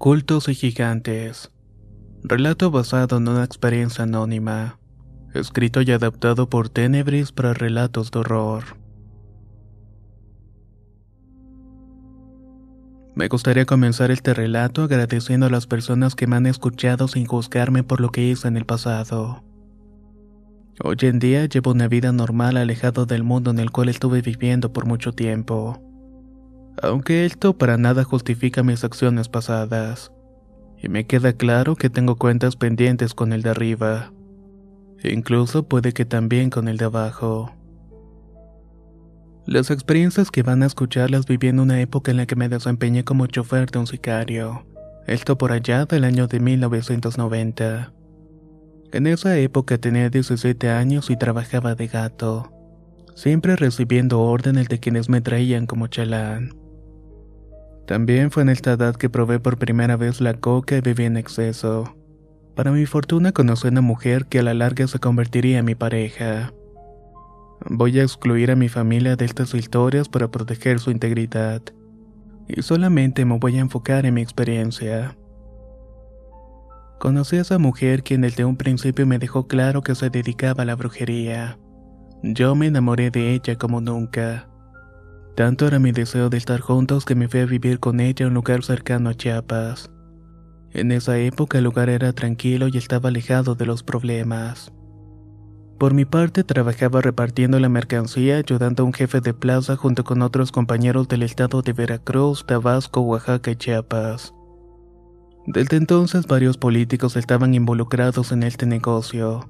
Cultos y gigantes. Relato basado en una experiencia anónima. Escrito y adaptado por Tenebris para relatos de horror. Me gustaría comenzar este relato agradeciendo a las personas que me han escuchado sin juzgarme por lo que hice en el pasado. Hoy en día llevo una vida normal alejado del mundo en el cual estuve viviendo por mucho tiempo aunque esto para nada justifica mis acciones pasadas. Y me queda claro que tengo cuentas pendientes con el de arriba. Incluso puede que también con el de abajo. Las experiencias que van a escuchar las viví en una época en la que me desempeñé como chofer de un sicario. Esto por allá del año de 1990. En esa época tenía 17 años y trabajaba de gato, siempre recibiendo órdenes de quienes me traían como chalán. También fue en esta edad que probé por primera vez la coca y bebí en exceso. Para mi fortuna conocí a una mujer que a la larga se convertiría en mi pareja. Voy a excluir a mi familia de estas historias para proteger su integridad. Y solamente me voy a enfocar en mi experiencia. Conocí a esa mujer quien desde un principio me dejó claro que se dedicaba a la brujería. Yo me enamoré de ella como nunca. Tanto era mi deseo de estar juntos que me fui a vivir con ella a un lugar cercano a Chiapas. En esa época el lugar era tranquilo y estaba alejado de los problemas. Por mi parte trabajaba repartiendo la mercancía ayudando a un jefe de plaza junto con otros compañeros del estado de Veracruz, Tabasco, Oaxaca y Chiapas. Desde entonces varios políticos estaban involucrados en este negocio,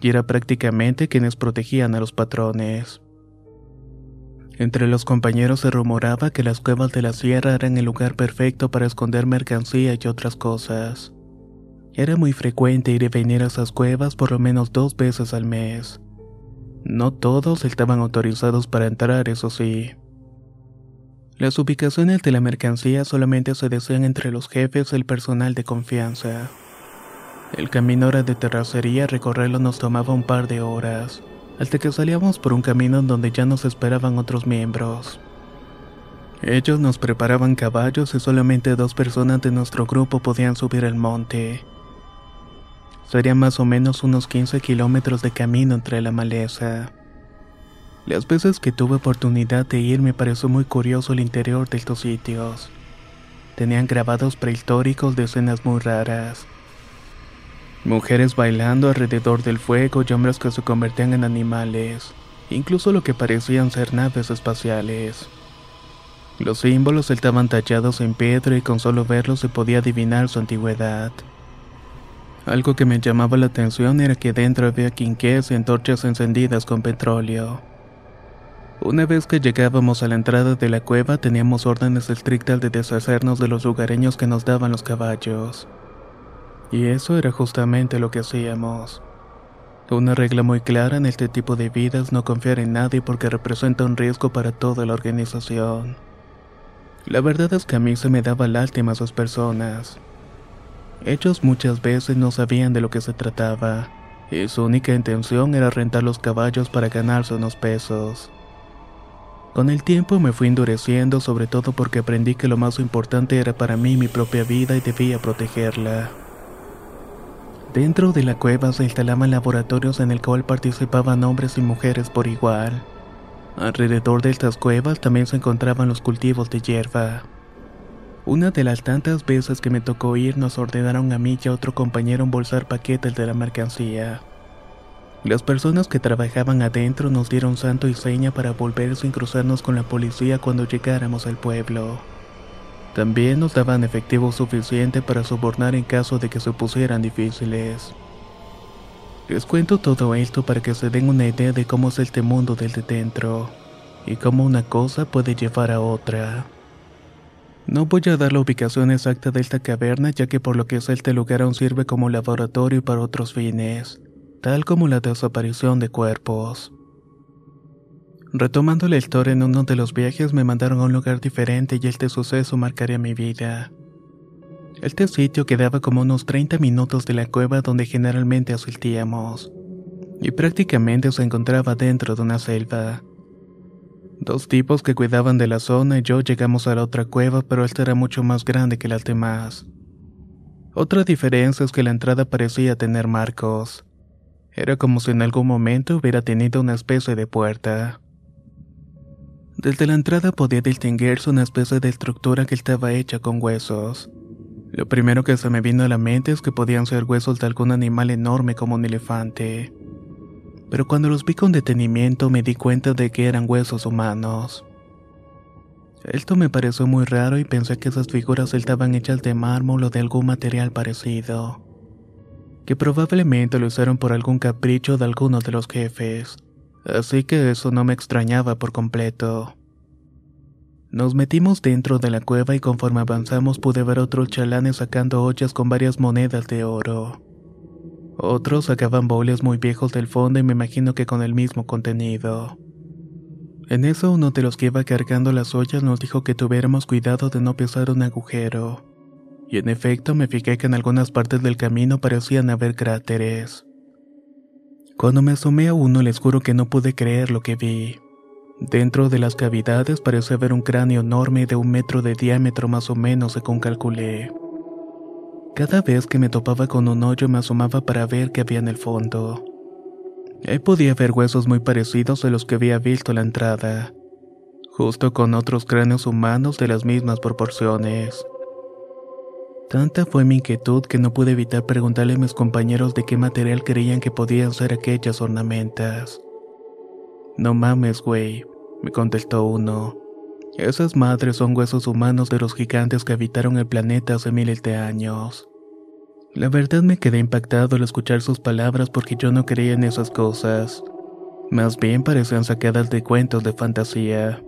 y era prácticamente quienes protegían a los patrones. Entre los compañeros se rumoraba que las cuevas de la sierra eran el lugar perfecto para esconder mercancía y otras cosas. Era muy frecuente ir y venir a esas cuevas por lo menos dos veces al mes. No todos estaban autorizados para entrar, eso sí. Las ubicaciones de la mercancía solamente se decían entre los jefes y el personal de confianza. El camino era de terracería, recorrerlo nos tomaba un par de horas hasta que salíamos por un camino en donde ya nos esperaban otros miembros. Ellos nos preparaban caballos y solamente dos personas de nuestro grupo podían subir el monte. Serían más o menos unos 15 kilómetros de camino entre la maleza. Las veces que tuve oportunidad de ir me pareció muy curioso el interior de estos sitios. Tenían grabados prehistóricos de escenas muy raras Mujeres bailando alrededor del fuego y hombres que se convertían en animales, incluso lo que parecían ser naves espaciales. Los símbolos estaban tallados en piedra y con solo verlos se podía adivinar su antigüedad. Algo que me llamaba la atención era que dentro había quinqués y antorchas encendidas con petróleo. Una vez que llegábamos a la entrada de la cueva teníamos órdenes estrictas de deshacernos de los lugareños que nos daban los caballos. Y eso era justamente lo que hacíamos. Una regla muy clara en este tipo de vidas no confiar en nadie porque representa un riesgo para toda la organización. La verdad es que a mí se me daba lástima a sus personas. Ellos muchas veces no sabían de lo que se trataba, y su única intención era rentar los caballos para ganarse unos pesos. Con el tiempo me fui endureciendo sobre todo porque aprendí que lo más importante era para mí mi propia vida y debía protegerla. Dentro de la cueva se instalaban laboratorios en el cual participaban hombres y mujeres por igual. Alrededor de estas cuevas también se encontraban los cultivos de hierba. Una de las tantas veces que me tocó ir nos ordenaron a mí y a otro compañero embolsar paquetes de la mercancía. Las personas que trabajaban adentro nos dieron santo y seña para volver sin cruzarnos con la policía cuando llegáramos al pueblo. También nos daban efectivo suficiente para sobornar en caso de que se pusieran difíciles. Les cuento todo esto para que se den una idea de cómo es este mundo del de dentro y cómo una cosa puede llevar a otra. No voy a dar la ubicación exacta de esta caverna ya que por lo que sé este lugar aún sirve como laboratorio para otros fines, tal como la desaparición de cuerpos. Retomando la historia en uno de los viajes me mandaron a un lugar diferente y este suceso marcaría mi vida. Este sitio quedaba como unos 30 minutos de la cueva donde generalmente asistíamos, y prácticamente se encontraba dentro de una selva. Dos tipos que cuidaban de la zona y yo llegamos a la otra cueva, pero esta era mucho más grande que las demás. Otra diferencia es que la entrada parecía tener marcos. Era como si en algún momento hubiera tenido una especie de puerta. Desde la entrada podía distinguirse una especie de estructura que estaba hecha con huesos. Lo primero que se me vino a la mente es que podían ser huesos de algún animal enorme como un elefante pero cuando los vi con detenimiento me di cuenta de que eran huesos humanos. Esto me pareció muy raro y pensé que esas figuras estaban hechas de mármol o de algún material parecido, que probablemente lo usaron por algún capricho de alguno de los jefes, así que eso no me extrañaba por completo. Nos metimos dentro de la cueva y conforme avanzamos pude ver otros chalanes sacando ollas con varias monedas de oro. Otros sacaban bowls muy viejos del fondo y me imagino que con el mismo contenido. En eso uno de los que iba cargando las ollas nos dijo que tuviéramos cuidado de no pisar un agujero. Y en efecto me fijé que en algunas partes del camino parecían haber cráteres. Cuando me asomé a uno les juro que no pude creer lo que vi. Dentro de las cavidades parecía haber un cráneo enorme de un metro de diámetro más o menos según calculé. Cada vez que me topaba con un hoyo me asomaba para ver qué había en el fondo. Ahí podía ver huesos muy parecidos a los que había visto en la entrada, justo con otros cráneos humanos de las mismas proporciones. Tanta fue mi inquietud que no pude evitar preguntarle a mis compañeros de qué material creían que podían ser aquellas ornamentas. No mames, güey, me contestó uno. Esas madres son huesos humanos de los gigantes que habitaron el planeta hace miles de años. La verdad me quedé impactado al escuchar sus palabras porque yo no creía en esas cosas. Más bien parecían sacadas de cuentos de fantasía.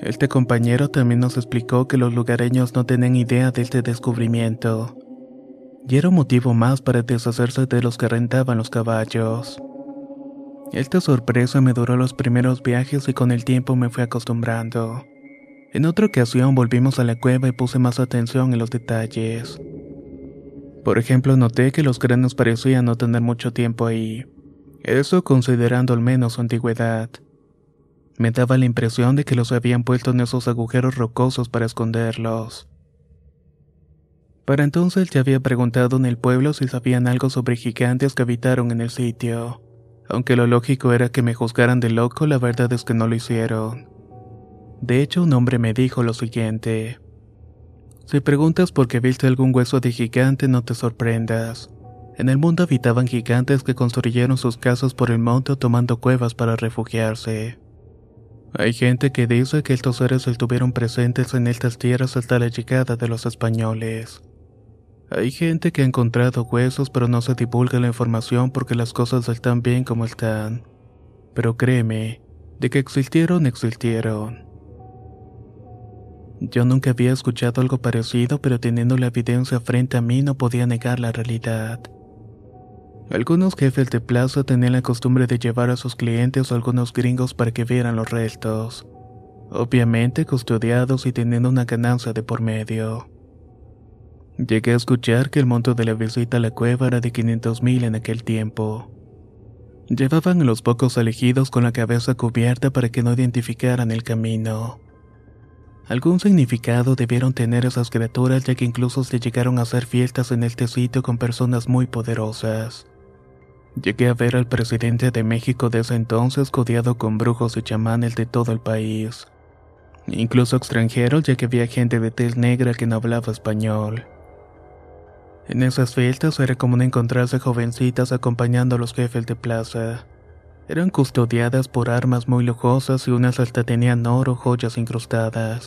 Este compañero también nos explicó que los lugareños no tenían idea de este descubrimiento. Y era un motivo más para deshacerse de los que rentaban los caballos. Esta sorpresa me duró los primeros viajes y con el tiempo me fui acostumbrando. En otra ocasión volvimos a la cueva y puse más atención en los detalles. Por ejemplo, noté que los cráneos parecían no tener mucho tiempo ahí. Eso considerando al menos su antigüedad. Me daba la impresión de que los habían puesto en esos agujeros rocosos para esconderlos. Para entonces ya había preguntado en el pueblo si sabían algo sobre gigantes que habitaron en el sitio. Aunque lo lógico era que me juzgaran de loco, la verdad es que no lo hicieron. De hecho, un hombre me dijo lo siguiente. Si preguntas por qué viste algún hueso de gigante, no te sorprendas. En el mundo habitaban gigantes que construyeron sus casas por el monte tomando cuevas para refugiarse. Hay gente que dice que estos seres estuvieron presentes en estas tierras hasta la llegada de los españoles. Hay gente que ha encontrado huesos pero no se divulga la información porque las cosas están bien como están. Pero créeme, de que existieron, existieron. Yo nunca había escuchado algo parecido, pero teniendo la evidencia frente a mí no podía negar la realidad. Algunos jefes de plaza tenían la costumbre de llevar a sus clientes o algunos gringos para que vieran los restos, obviamente custodiados y teniendo una ganancia de por medio. Llegué a escuchar que el monto de la visita a la cueva era de 500 mil en aquel tiempo. Llevaban a los pocos elegidos con la cabeza cubierta para que no identificaran el camino. Algún significado debieron tener esas criaturas ya que incluso se llegaron a hacer fiestas en este sitio con personas muy poderosas. Llegué a ver al presidente de México de ese entonces codiado con brujos y chamanes de todo el país. Incluso extranjeros ya que había gente de tez negra que no hablaba español. En esas fiestas era común encontrarse jovencitas acompañando a los jefes de plaza. Eran custodiadas por armas muy lujosas y unas hasta tenían oro joyas incrustadas.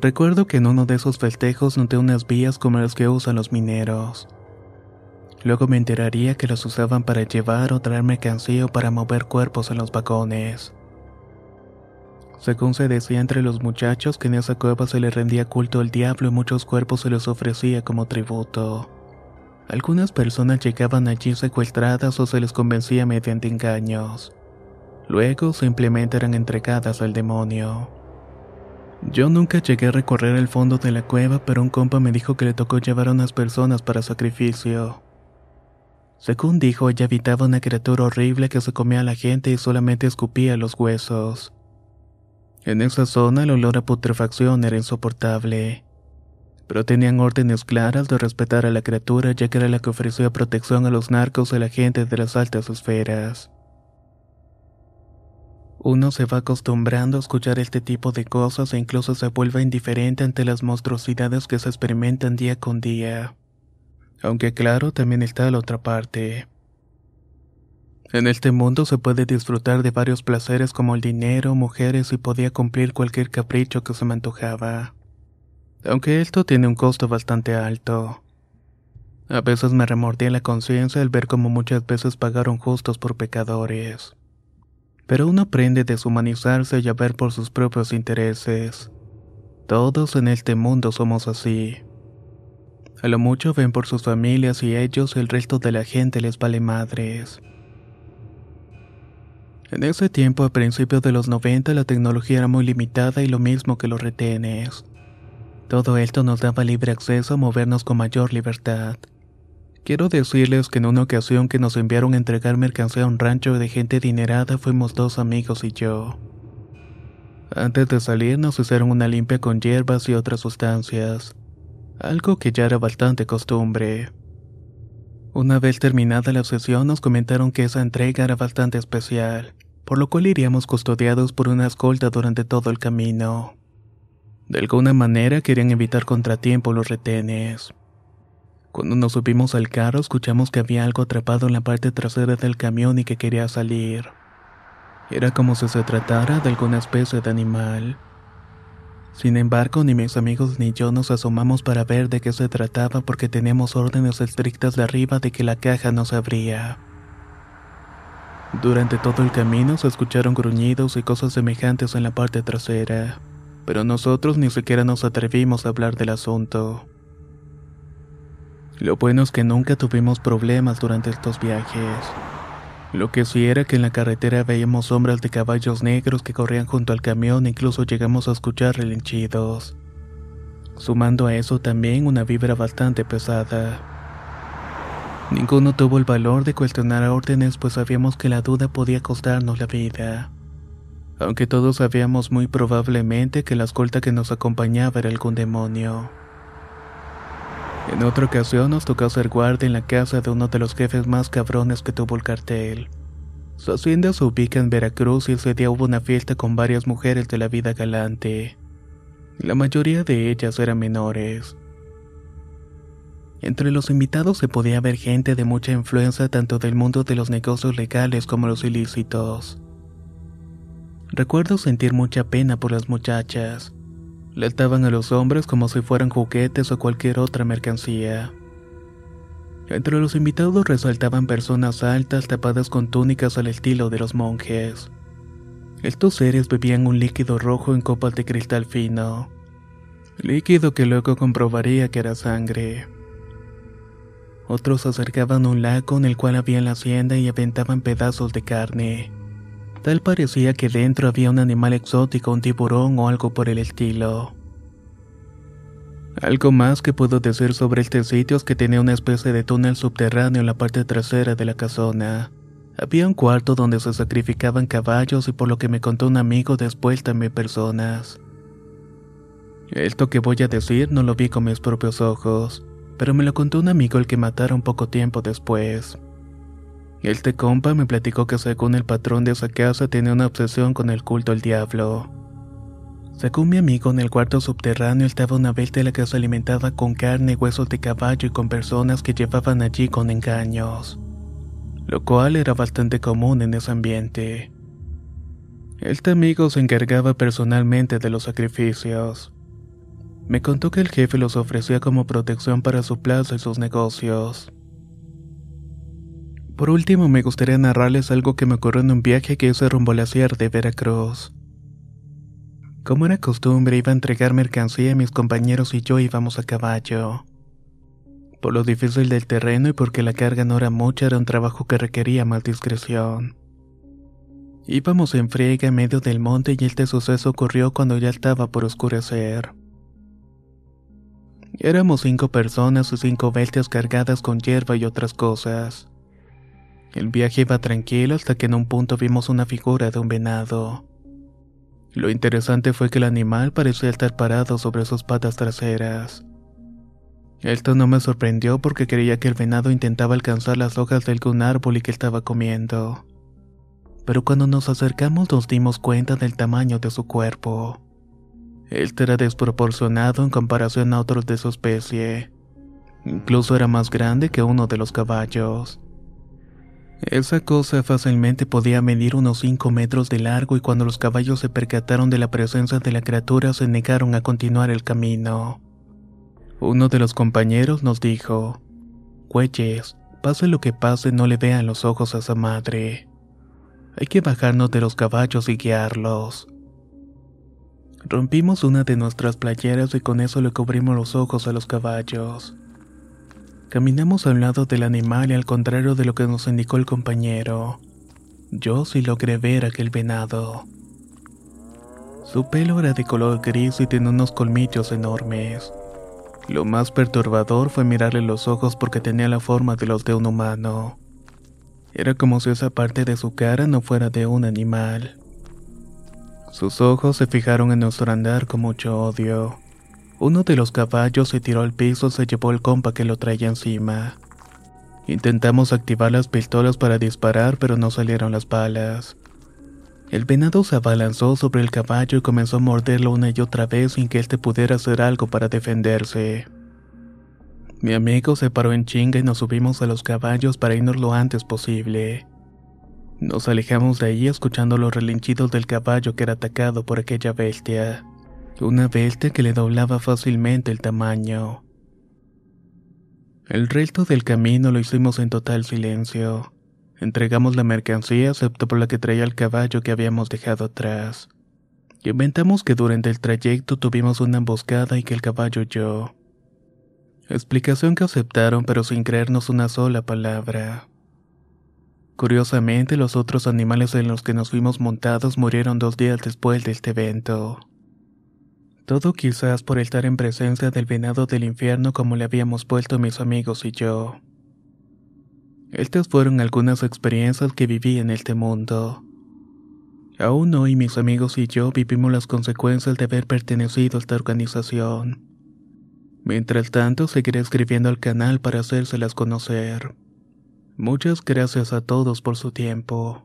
Recuerdo que en uno de esos festejos noté unas vías como las que usan los mineros. Luego me enteraría que las usaban para llevar o traer mercancía o para mover cuerpos en los vagones. Según se decía entre los muchachos que en esa cueva se le rendía culto al diablo y muchos cuerpos se les ofrecía como tributo. Algunas personas llegaban allí secuestradas o se les convencía mediante engaños. Luego simplemente eran entregadas al demonio. Yo nunca llegué a recorrer el fondo de la cueva, pero un compa me dijo que le tocó llevar a unas personas para sacrificio. Según dijo, ella habitaba una criatura horrible que se comía a la gente y solamente escupía los huesos. En esa zona el olor a putrefacción era insoportable. Pero tenían órdenes claras de respetar a la criatura ya que era la que ofrecía protección a los narcos y a la gente de las altas esferas. Uno se va acostumbrando a escuchar este tipo de cosas e incluso se vuelve indiferente ante las monstruosidades que se experimentan día con día. Aunque claro, también está la otra parte. En este mundo se puede disfrutar de varios placeres como el dinero, mujeres y podía cumplir cualquier capricho que se me antojaba. Aunque esto tiene un costo bastante alto. A veces me remordía la conciencia al ver cómo muchas veces pagaron justos por pecadores pero uno aprende a deshumanizarse y a ver por sus propios intereses. Todos en este mundo somos así. A lo mucho ven por sus familias y ellos el resto de la gente les vale madres. En ese tiempo, a principios de los 90, la tecnología era muy limitada y lo mismo que los retenes. Todo esto nos daba libre acceso a movernos con mayor libertad. Quiero decirles que en una ocasión que nos enviaron a entregar mercancía a un rancho de gente adinerada fuimos dos amigos y yo. Antes de salir nos hicieron una limpia con hierbas y otras sustancias, algo que ya era bastante costumbre. Una vez terminada la sesión nos comentaron que esa entrega era bastante especial, por lo cual iríamos custodiados por una escolta durante todo el camino. De alguna manera querían evitar contratiempo los retenes. Cuando nos subimos al carro escuchamos que había algo atrapado en la parte trasera del camión y que quería salir. Era como si se tratara de alguna especie de animal. Sin embargo, ni mis amigos ni yo nos asomamos para ver de qué se trataba porque teníamos órdenes estrictas de arriba de que la caja no se abría. Durante todo el camino se escucharon gruñidos y cosas semejantes en la parte trasera, pero nosotros ni siquiera nos atrevimos a hablar del asunto. Lo bueno es que nunca tuvimos problemas durante estos viajes. Lo que sí era que en la carretera veíamos sombras de caballos negros que corrían junto al camión e incluso llegamos a escuchar relinchidos. Sumando a eso también una vibra bastante pesada. Ninguno tuvo el valor de cuestionar órdenes pues sabíamos que la duda podía costarnos la vida. Aunque todos sabíamos muy probablemente que la escolta que nos acompañaba era algún demonio. En otra ocasión nos tocó ser guardia en la casa de uno de los jefes más cabrones que tuvo el cartel. Su hacienda se ubica en Veracruz y ese día hubo una fiesta con varias mujeres de la vida galante. La mayoría de ellas eran menores. Entre los invitados se podía ver gente de mucha influencia tanto del mundo de los negocios legales como los ilícitos. Recuerdo sentir mucha pena por las muchachas le ataban a los hombres como si fueran juguetes o cualquier otra mercancía. Entre los invitados resaltaban personas altas tapadas con túnicas al estilo de los monjes. Estos seres bebían un líquido rojo en copas de cristal fino, líquido que luego comprobaría que era sangre. Otros acercaban un lago en el cual había la hacienda y aventaban pedazos de carne. Tal parecía que dentro había un animal exótico, un tiburón o algo por el estilo. Algo más que puedo decir sobre este sitio es que tenía una especie de túnel subterráneo en la parte trasera de la casona. Había un cuarto donde se sacrificaban caballos y por lo que me contó un amigo después también personas. Esto que voy a decir no lo vi con mis propios ojos, pero me lo contó un amigo el que mataron poco tiempo después. Este compa me platicó que según el patrón de esa casa tenía una obsesión con el culto al diablo. Según mi amigo, en el cuarto subterráneo estaba una bestia que se alimentaba con carne huesos de caballo y con personas que llevaban allí con engaños, lo cual era bastante común en ese ambiente. Este amigo se encargaba personalmente de los sacrificios. Me contó que el jefe los ofrecía como protección para su plaza y sus negocios. Por último, me gustaría narrarles algo que me ocurrió en un viaje que hice rumbo a la sierra de Veracruz. Como era costumbre, iba a entregar mercancía y mis compañeros y yo íbamos a caballo. Por lo difícil del terreno y porque la carga no era mucha, era un trabajo que requería más discreción. Íbamos en friega en medio del monte y este suceso ocurrió cuando ya estaba por oscurecer. Éramos cinco personas y cinco bestias cargadas con hierba y otras cosas. El viaje iba tranquilo hasta que en un punto vimos una figura de un venado. Lo interesante fue que el animal parecía estar parado sobre sus patas traseras. Esto no me sorprendió porque creía que el venado intentaba alcanzar las hojas de algún árbol y que estaba comiendo. Pero cuando nos acercamos nos dimos cuenta del tamaño de su cuerpo. Este era desproporcionado en comparación a otros de su especie. Incluso era más grande que uno de los caballos. Esa cosa fácilmente podía medir unos 5 metros de largo y cuando los caballos se percataron de la presencia de la criatura se negaron a continuar el camino. Uno de los compañeros nos dijo, Güeyes, pase lo que pase no le vean los ojos a esa madre. Hay que bajarnos de los caballos y guiarlos. Rompimos una de nuestras playeras y con eso le cubrimos los ojos a los caballos. Caminamos al lado del animal y al contrario de lo que nos indicó el compañero. Yo sí logré ver aquel venado. Su pelo era de color gris y tenía unos colmillos enormes. Lo más perturbador fue mirarle los ojos porque tenía la forma de los de un humano. Era como si esa parte de su cara no fuera de un animal. Sus ojos se fijaron en nuestro andar con mucho odio. Uno de los caballos se tiró al piso y se llevó el compa que lo traía encima. Intentamos activar las pistolas para disparar, pero no salieron las balas. El venado se abalanzó sobre el caballo y comenzó a morderlo una y otra vez sin que éste pudiera hacer algo para defenderse. Mi amigo se paró en chinga y nos subimos a los caballos para irnos lo antes posible. Nos alejamos de ahí escuchando los relinchidos del caballo que era atacado por aquella bestia. Una bestia que le doblaba fácilmente el tamaño. El resto del camino lo hicimos en total silencio. Entregamos la mercancía excepto por la que traía el caballo que habíamos dejado atrás. Inventamos que durante el trayecto tuvimos una emboscada y que el caballo yo. Explicación que aceptaron pero sin creernos una sola palabra. Curiosamente, los otros animales en los que nos fuimos montados murieron dos días después de este evento. Todo quizás por estar en presencia del venado del infierno como le habíamos puesto mis amigos y yo. Estas fueron algunas experiencias que viví en este mundo. Aún hoy mis amigos y yo vivimos las consecuencias de haber pertenecido a esta organización. Mientras tanto, seguiré escribiendo al canal para hacérselas conocer. Muchas gracias a todos por su tiempo.